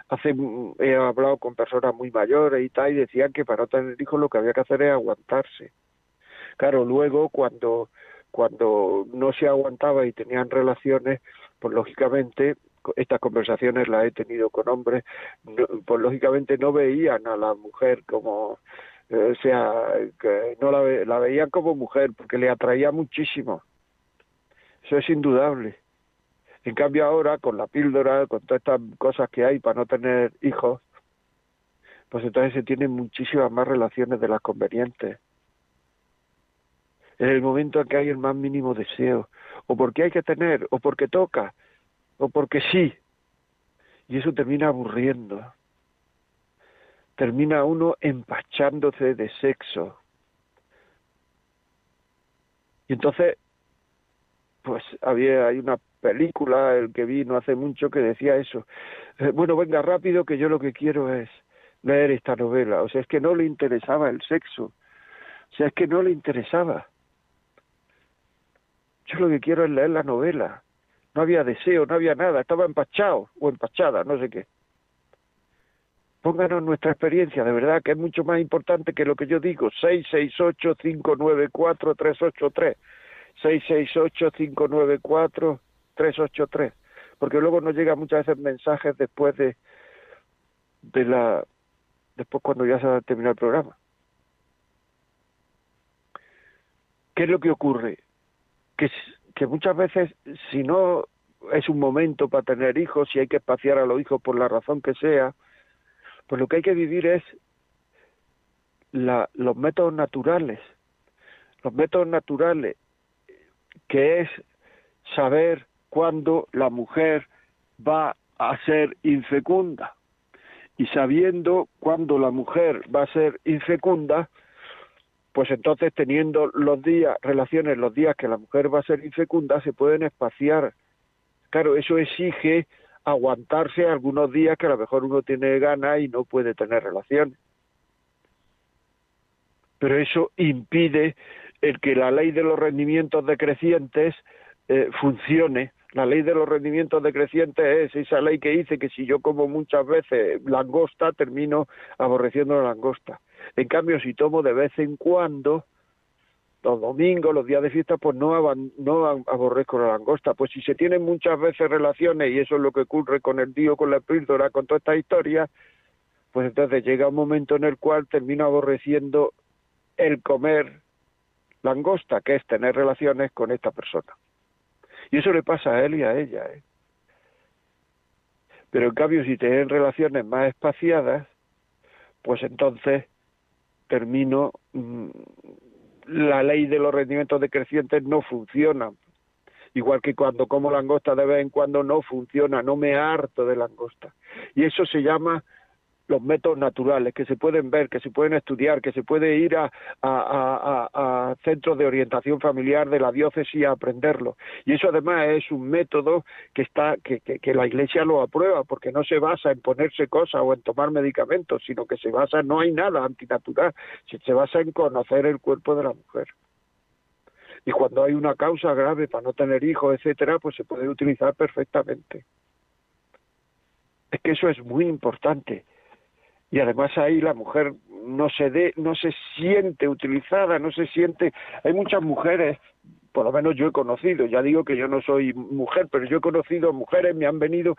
hace, he hablado con personas muy mayores y tal, y decían que para no tener hijos lo que había que hacer es aguantarse. Claro, luego cuando, cuando no se aguantaba y tenían relaciones, pues lógicamente estas conversaciones las he tenido con hombres, pues lógicamente no veían a la mujer como, o sea, que no la, la veían como mujer porque le atraía muchísimo eso es indudable. En cambio ahora, con la píldora, con todas estas cosas que hay para no tener hijos, pues entonces se tienen muchísimas más relaciones de las convenientes. En el momento en que hay el más mínimo deseo, o porque hay que tener, o porque toca, o porque sí. Y eso termina aburriendo. Termina uno empachándose de sexo. Y entonces pues había hay una película el que vi no hace mucho que decía eso. Eh, bueno venga rápido que yo lo que quiero es leer esta novela. O sea es que no le interesaba el sexo. O sea es que no le interesaba. Yo lo que quiero es leer la novela. No había deseo no había nada. Estaba empachado o empachada no sé qué. Pónganos nuestra experiencia, de verdad que es mucho más importante que lo que yo digo, 668-594-383. 668-594-383, porque luego nos llegan muchas veces mensajes después de, de la después cuando ya se ha terminado el programa. ¿Qué es lo que ocurre? Que, que muchas veces, si no es un momento para tener hijos, si hay que espaciar a los hijos por la razón que sea, pues lo que hay que vivir es la, los métodos naturales. Los métodos naturales que es saber cuándo la mujer va a ser infecunda. Y sabiendo cuándo la mujer va a ser infecunda, pues entonces teniendo los días, relaciones, los días que la mujer va a ser infecunda, se pueden espaciar. Claro, eso exige aguantarse algunos días que a lo mejor uno tiene ganas y no puede tener relaciones. Pero eso impide el que la ley de los rendimientos decrecientes eh, funcione. La ley de los rendimientos decrecientes es esa ley que dice que si yo como muchas veces langosta, termino aborreciendo la langosta. En cambio, si tomo de vez en cuando, los domingos, los días de fiesta, pues no, aborrezco la langosta. Pues si se tienen muchas veces relaciones, y eso es lo que ocurre con el tío, con la píldora, con toda esta historia, pues entonces llega un momento en el cual termino aborreciendo el comer langosta, que es tener relaciones con esta persona. Y eso le pasa a él y a ella. ¿eh? Pero en cambio, si tienen relaciones más espaciadas, pues entonces termino, mm, la ley de los rendimientos decrecientes no funciona. Igual que cuando como langosta de vez en cuando no funciona, no me harto de langosta. Y eso se llama los métodos naturales que se pueden ver, que se pueden estudiar, que se puede ir a, a, centros de orientación familiar de la diócesis a aprenderlo. Y eso además es un método que está que, que, la Iglesia lo aprueba, porque no se basa en ponerse cosas o en tomar medicamentos, sino que se basa, no hay nada antinatural, se basa en conocer el cuerpo de la mujer y cuando hay una causa grave para no tener hijos, etcétera, pues se puede utilizar perfectamente. Es que eso es muy importante. Y además ahí la mujer no se de, no se siente utilizada, no se siente. Hay muchas mujeres, por lo menos yo he conocido, ya digo que yo no soy mujer, pero yo he conocido mujeres, me han venido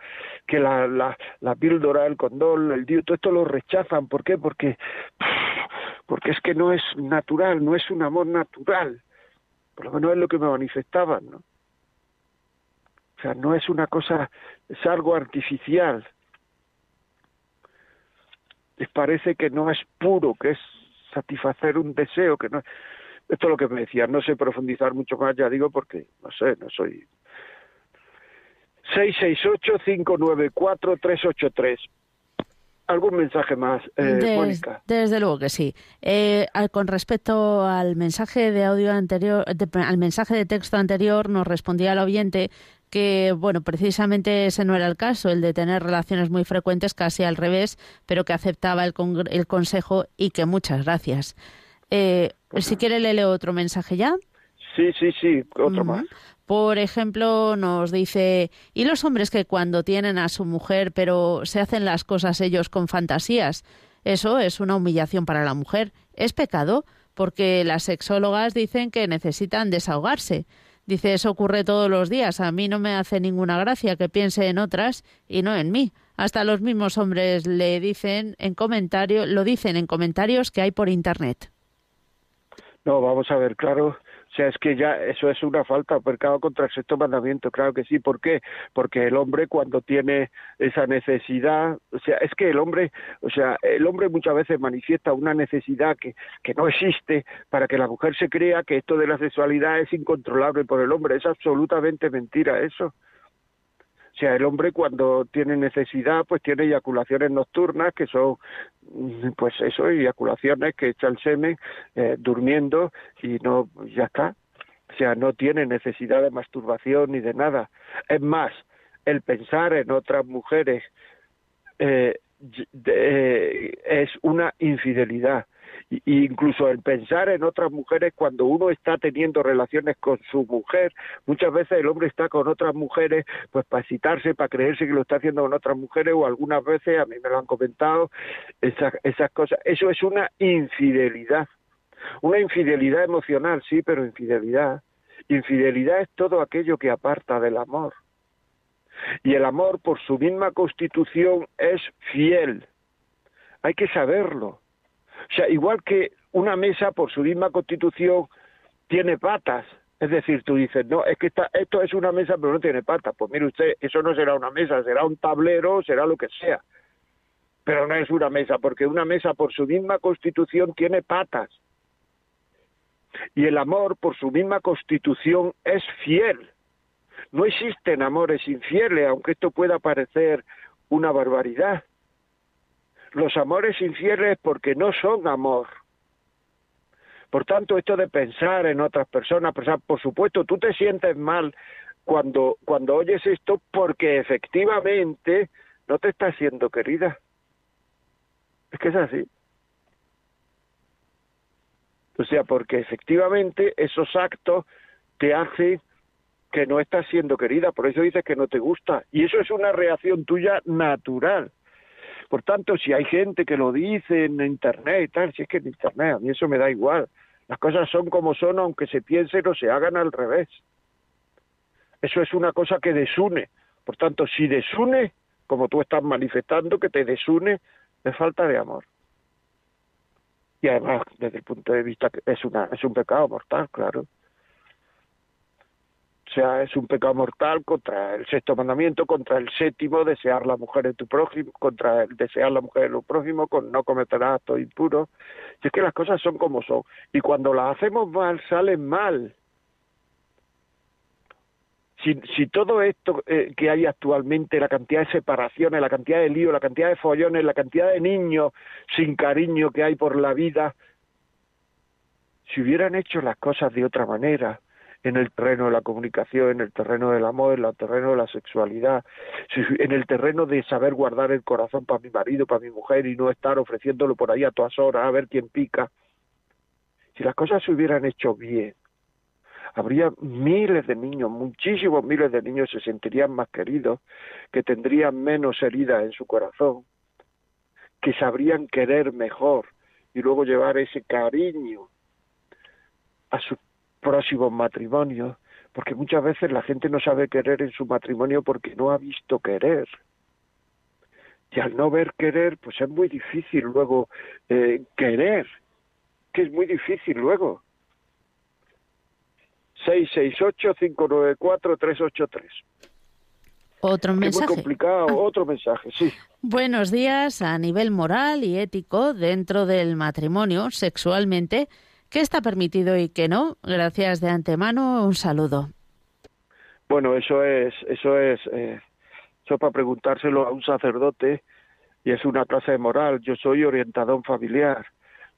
que la, la, la píldora, el condón, el dio, todo esto lo rechazan. ¿Por qué? Porque, porque es que no es natural, no es un amor natural. Por lo menos es lo que me manifestaban, ¿no? O sea, no es una cosa, es algo artificial. Les parece que no es puro, que es satisfacer un deseo, que no Esto es lo que me decían, no sé profundizar mucho más, ya digo, porque, no sé, no soy... 668-594-383 algún mensaje más, eh, Mónica. Desde luego que sí. Eh, con respecto al mensaje de audio anterior, al mensaje de texto anterior, nos respondía el oyente que, bueno, precisamente ese no era el caso, el de tener relaciones muy frecuentes, casi al revés, pero que aceptaba el, el consejo y que muchas gracias. Eh, si quiere, le leo otro mensaje ya. Sí, sí, sí, otro más. Por ejemplo, nos dice, ¿y los hombres que cuando tienen a su mujer pero se hacen las cosas ellos con fantasías? Eso es una humillación para la mujer. ¿Es pecado? Porque las sexólogas dicen que necesitan desahogarse. Dice, eso ocurre todos los días. A mí no me hace ninguna gracia que piense en otras y no en mí. Hasta los mismos hombres le dicen en comentario, lo dicen en comentarios que hay por internet. No, vamos a ver, claro, o sea, es que ya eso es una falta, pecado contra el sexto mandamiento, claro que sí. ¿Por qué? Porque el hombre cuando tiene esa necesidad, o sea, es que el hombre, o sea, el hombre muchas veces manifiesta una necesidad que, que no existe para que la mujer se crea que esto de la sexualidad es incontrolable por el hombre. Es absolutamente mentira eso. O sea, el hombre cuando tiene necesidad, pues tiene eyaculaciones nocturnas, que son, pues eso, eyaculaciones que echa el semen eh, durmiendo y no, ya está. O sea, no tiene necesidad de masturbación ni de nada. Es más, el pensar en otras mujeres eh, eh, es una infidelidad incluso el pensar en otras mujeres cuando uno está teniendo relaciones con su mujer, muchas veces el hombre está con otras mujeres pues para citarse, para creerse que lo está haciendo con otras mujeres o algunas veces, a mí me lo han comentado, esas cosas. Eso es una infidelidad. Una infidelidad emocional, sí, pero infidelidad. Infidelidad es todo aquello que aparta del amor. Y el amor, por su misma constitución, es fiel. Hay que saberlo. O sea, igual que una mesa por su misma constitución tiene patas, es decir, tú dices, no, es que esto es una mesa pero no tiene patas. Pues mire usted, eso no será una mesa, será un tablero, será lo que sea. Pero no es una mesa, porque una mesa por su misma constitución tiene patas. Y el amor por su misma constitución es fiel. No existen amores infieles, aunque esto pueda parecer una barbaridad los amores infieles porque no son amor. Por tanto, esto de pensar en otras personas, por supuesto, tú te sientes mal cuando, cuando oyes esto porque efectivamente no te estás siendo querida. Es que es así. O sea, porque efectivamente esos actos te hacen que no estás siendo querida, por eso dices que no te gusta. Y eso es una reacción tuya natural. Por tanto, si hay gente que lo dice en Internet y tal, si es que en Internet a mí eso me da igual. Las cosas son como son, aunque se piensen o se hagan al revés. Eso es una cosa que desune. Por tanto, si desune, como tú estás manifestando, que te desune, es falta de amor. Y además, desde el punto de vista es, una, es un pecado mortal, claro. O sea, es un pecado mortal contra el sexto mandamiento, contra el séptimo, desear la mujer de tu prójimo, contra el desear la mujer de tu prójimo, con no cometer actos impuros. Y es que las cosas son como son. Y cuando las hacemos mal, salen mal. si, todo esto eh, que hay actualmente, la cantidad de separaciones, la cantidad de líos, la cantidad de follones, la cantidad de niños sin cariño que hay por la vida, si hubieran hecho las cosas de otra manera, en el terreno de la comunicación, en el terreno del amor, en el terreno de la sexualidad, en el terreno de saber guardar el corazón para mi marido, para mi mujer y no estar ofreciéndolo por ahí a todas horas a ver quién pica. Si las cosas se hubieran hecho bien, habría miles de niños, muchísimos miles de niños se sentirían más queridos, que tendrían menos heridas en su corazón, que sabrían querer mejor y luego llevar ese cariño a sus próximos matrimonios, porque muchas veces la gente no sabe querer en su matrimonio porque no ha visto querer. Y al no ver querer, pues es muy difícil luego eh, querer, que es muy difícil luego. 668-594-383. Otro mensaje. Es muy complicado, ah. otro mensaje, sí. Buenos días. A nivel moral y ético, dentro del matrimonio, sexualmente, ¿qué está permitido y qué no? Gracias de antemano. Un saludo. Bueno, eso es, eso es, eh, eso para preguntárselo a un sacerdote y es una clase de moral. Yo soy orientador familiar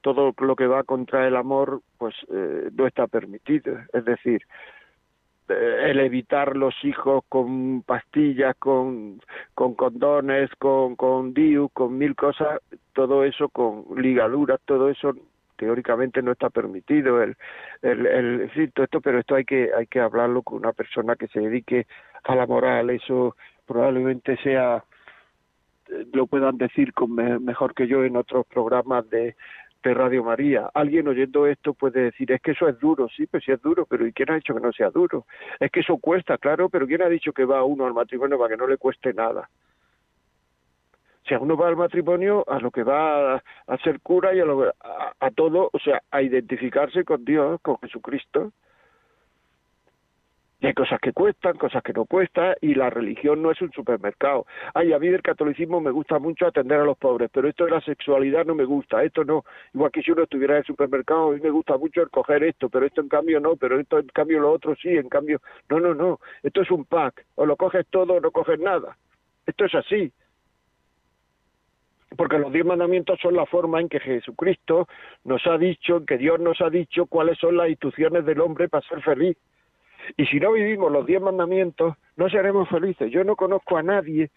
todo lo que va contra el amor pues eh, no está permitido es decir eh, el evitar los hijos con pastillas con con condones con con diu con mil cosas todo eso con ligaduras todo eso teóricamente no está permitido el el, el sí, esto pero esto hay que hay que hablarlo con una persona que se dedique a la moral eso probablemente sea lo puedan decir con mejor que yo en otros programas de, de Radio María. Alguien oyendo esto puede decir, es que eso es duro, sí, pues sí es duro, pero ¿y quién ha dicho que no sea duro? Es que eso cuesta, claro, pero ¿quién ha dicho que va uno al matrimonio para que no le cueste nada? Sea, uno va al matrimonio a lo que va a, ser cura y a, lo, a todo, o sea, a identificarse con Dios, con Jesucristo, y hay cosas que cuestan, cosas que no cuestan, y la religión no es un supermercado. Ay, a mí del catolicismo me gusta mucho atender a los pobres, pero esto de la sexualidad no me gusta, esto no. Igual que si uno estuviera en el supermercado, a mí me gusta mucho el coger esto, pero esto en cambio no, pero esto en cambio lo otro sí, en cambio. No, no, no. Esto es un pack. O lo coges todo o no coges nada. Esto es así. Porque los diez mandamientos son la forma en que Jesucristo nos ha dicho, que Dios nos ha dicho cuáles son las instrucciones del hombre para ser feliz. Y si no vivimos los diez mandamientos, no seremos felices. Yo no conozco a nadie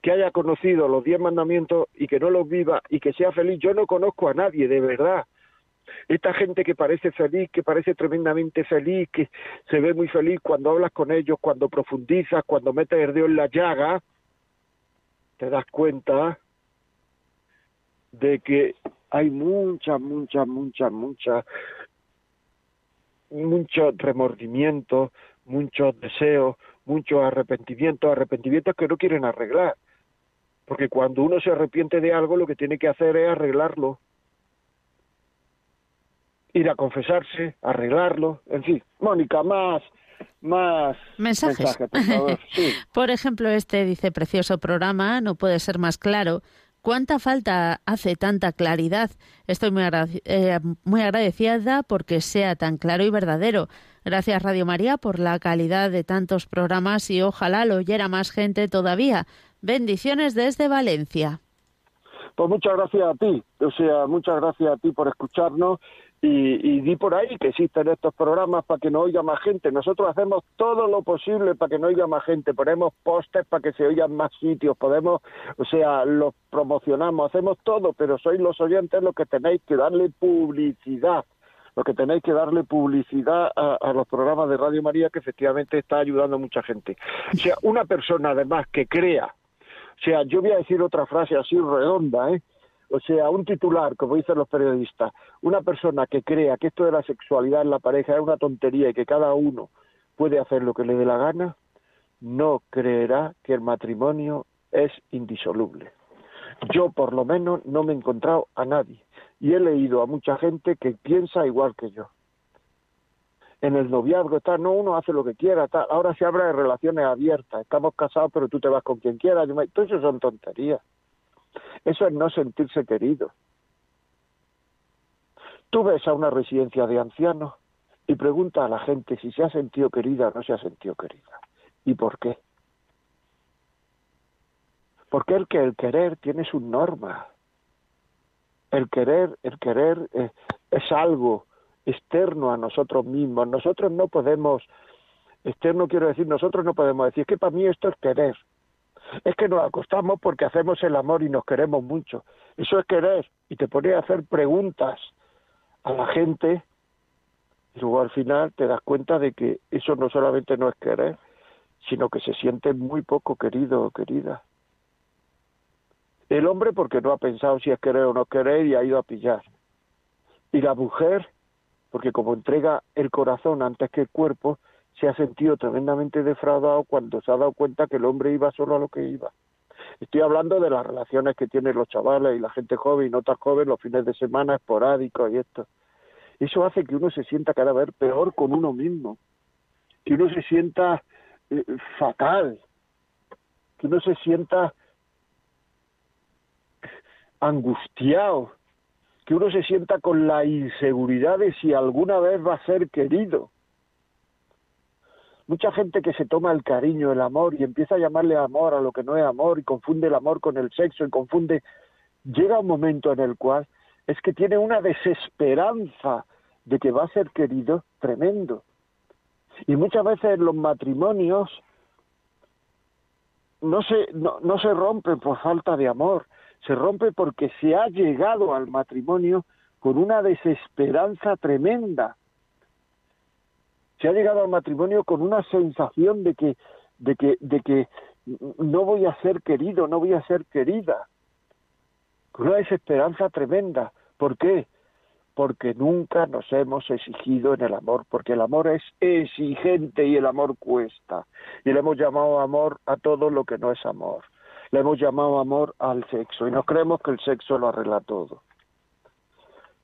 que haya conocido los diez mandamientos y que no los viva y que sea feliz. Yo no conozco a nadie, de verdad. Esta gente que parece feliz, que parece tremendamente feliz, que se ve muy feliz cuando hablas con ellos, cuando profundizas, cuando metes el dedo en la llaga, te das cuenta de que hay mucha, mucha, mucha, mucha mucho remordimiento, muchos deseos, mucho arrepentimiento, arrepentimientos que no quieren arreglar. Porque cuando uno se arrepiente de algo, lo que tiene que hacer es arreglarlo. Ir a confesarse, arreglarlo, en fin. Mónica, más, más mensajes. por, favor. por ejemplo, este dice precioso programa, no puede ser más claro. ¿Cuánta falta hace tanta claridad? Estoy muy, eh, muy agradecida porque sea tan claro y verdadero. Gracias Radio María por la calidad de tantos programas y ojalá lo oyera más gente todavía. Bendiciones desde Valencia. Pues muchas gracias a ti, o sea, muchas gracias a ti por escucharnos y, di por ahí que existen estos programas para que no oiga más gente. Nosotros hacemos todo lo posible para que no oiga más gente. Ponemos postes para que se oigan más sitios. Podemos, o sea, los promocionamos, hacemos todo, pero sois los oyentes los que tenéis que darle publicidad. Lo que tenéis que darle publicidad a, a los programas de Radio María que efectivamente está ayudando a mucha gente. O sea, una persona además que crea, o sea, yo voy a decir otra frase así redonda, ¿eh? O sea, un titular, como dicen los periodistas, una persona que crea que esto de la sexualidad en la pareja es una tontería y que cada uno puede hacer lo que le dé la gana, no creerá que el matrimonio es indisoluble. Yo, por lo menos, no me he encontrado a nadie y he leído a mucha gente que piensa igual que yo. En el noviazgo está, no, uno hace lo que quiera, ahora se habla de relaciones abiertas, estamos casados pero tú te vas con quien quieras, todo eso son tonterías. Eso es no sentirse querido. Tú ves a una residencia de ancianos y pregunta a la gente si se ha sentido querida o no se ha sentido querida. ¿Y por qué? Porque el que el querer tiene sus normas. El querer, el querer eh, es algo externo a nosotros mismos. Nosotros no podemos, externo quiero decir, nosotros no podemos decir que para mí esto es querer. Es que nos acostamos porque hacemos el amor y nos queremos mucho. Eso es querer. Y te pone a hacer preguntas a la gente y luego al final te das cuenta de que eso no solamente no es querer, sino que se siente muy poco querido o querida. El hombre porque no ha pensado si es querer o no querer y ha ido a pillar. Y la mujer porque como entrega el corazón antes que el cuerpo, se ha sentido tremendamente defraudado cuando se ha dado cuenta que el hombre iba solo a lo que iba. Estoy hablando de las relaciones que tienen los chavales y la gente joven y no tan joven los fines de semana esporádicos y esto. Eso hace que uno se sienta cada vez peor con uno mismo, que uno se sienta eh, fatal, que uno se sienta angustiado, que uno se sienta con la inseguridad de si alguna vez va a ser querido. Mucha gente que se toma el cariño, el amor y empieza a llamarle amor a lo que no es amor y confunde el amor con el sexo y confunde, llega un momento en el cual es que tiene una desesperanza de que va a ser querido tremendo. Y muchas veces los matrimonios no se, no, no se rompen por falta de amor, se rompe porque se ha llegado al matrimonio con una desesperanza tremenda. Se ha llegado al matrimonio con una sensación de que, de que, de que no voy a ser querido, no voy a ser querida. Una desesperanza tremenda. ¿Por qué? porque nunca nos hemos exigido en el amor, porque el amor es exigente y el amor cuesta. Y le hemos llamado amor a todo lo que no es amor. Le hemos llamado amor al sexo y no creemos que el sexo lo arregla todo.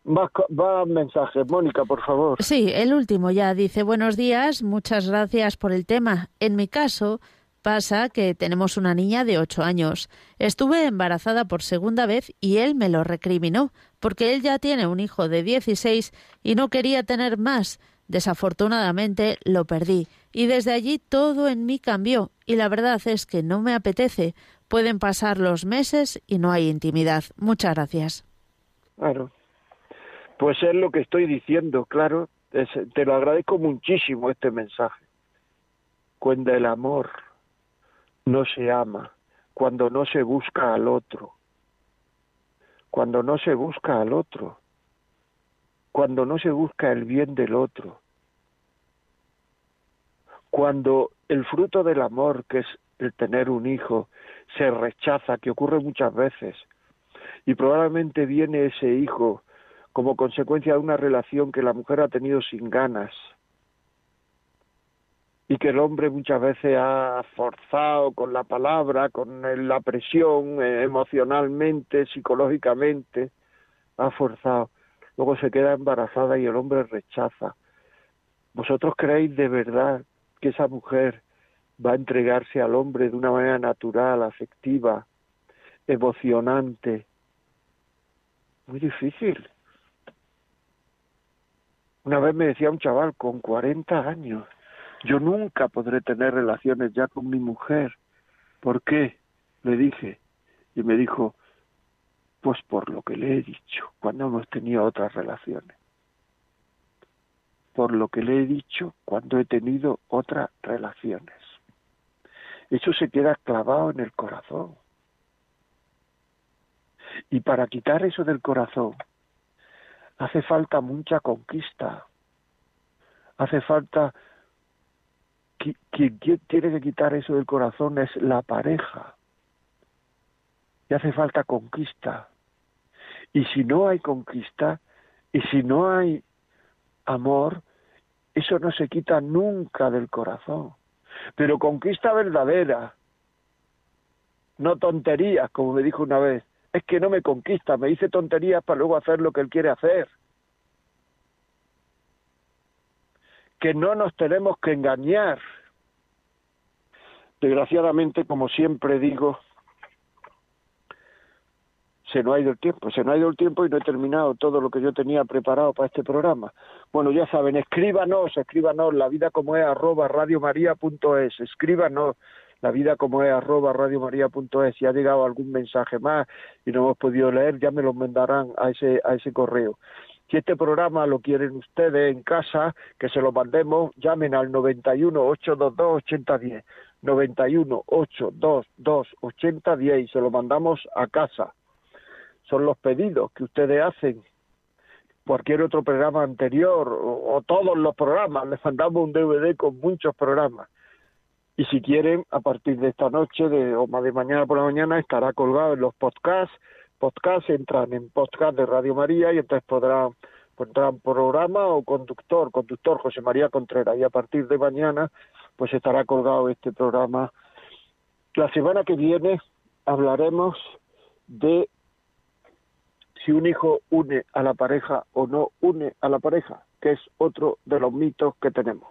Va, va mensaje. Mónica, por favor. Sí, el último ya dice, buenos días, muchas gracias por el tema. En mi caso, Pasa que tenemos una niña de ocho años. Estuve embarazada por segunda vez y él me lo recriminó, porque él ya tiene un hijo de dieciséis y no quería tener más. Desafortunadamente lo perdí y desde allí todo en mí cambió y la verdad es que no me apetece. Pueden pasar los meses y no hay intimidad. Muchas gracias. Claro. Pues es lo que estoy diciendo, claro. te lo agradezco muchísimo este mensaje. Cuando el amor no se ama, cuando no se busca al otro, cuando no se busca al otro, cuando no se busca el bien del otro, cuando el fruto del amor, que es el tener un hijo, se rechaza, que ocurre muchas veces, y probablemente viene ese hijo como consecuencia de una relación que la mujer ha tenido sin ganas, y que el hombre muchas veces ha forzado con la palabra, con la presión eh, emocionalmente, psicológicamente, ha forzado. Luego se queda embarazada y el hombre rechaza. ¿Vosotros creéis de verdad que esa mujer va a entregarse al hombre de una manera natural, afectiva, emocionante? Muy difícil. Una vez me decía un chaval con 40 años, yo nunca podré tener relaciones ya con mi mujer. ¿Por qué? Le dije. Y me dijo, pues por lo que le he dicho, cuando hemos tenido otras relaciones. Por lo que le he dicho cuando he tenido otras relaciones. Eso se queda clavado en el corazón. Y para quitar eso del corazón hace falta mucha conquista. Hace falta quien, tiene que quitar eso del corazón es la pareja. Y hace falta conquista. Y si no hay conquista, y si no hay amor, eso no se quita nunca del corazón. Pero conquista verdadera, no tonterías, como me dijo una vez. Es que no me conquista, me dice tonterías para luego hacer lo que él quiere hacer. que no nos tenemos que engañar. Desgraciadamente, como siempre digo, se nos ha ido el tiempo, se nos ha ido el tiempo y no he terminado todo lo que yo tenía preparado para este programa. Bueno, ya saben, escríbanos, escríbanos, la vida como es arroba radiomaria.es, escríbanos la vida como es arroba radiomaria.es, si ha llegado algún mensaje más y no hemos podido leer, ya me lo mandarán a ese, a ese correo. Si este programa lo quieren ustedes en casa, que se lo mandemos, llamen al 91 822 8010. 91 822 8010 y se lo mandamos a casa. Son los pedidos que ustedes hacen. Cualquier otro programa anterior o, o todos los programas, les mandamos un DVD con muchos programas. Y si quieren, a partir de esta noche de, o más de mañana por la mañana, estará colgado en los podcasts podcast, entran en podcast de Radio María y entonces podrán pondrán programa o conductor, conductor José María Contreras y a partir de mañana pues estará colgado este programa. La semana que viene hablaremos de si un hijo une a la pareja o no une a la pareja, que es otro de los mitos que tenemos.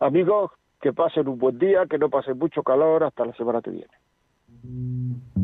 Amigos, que pasen un buen día, que no pasen mucho calor, hasta la semana que viene.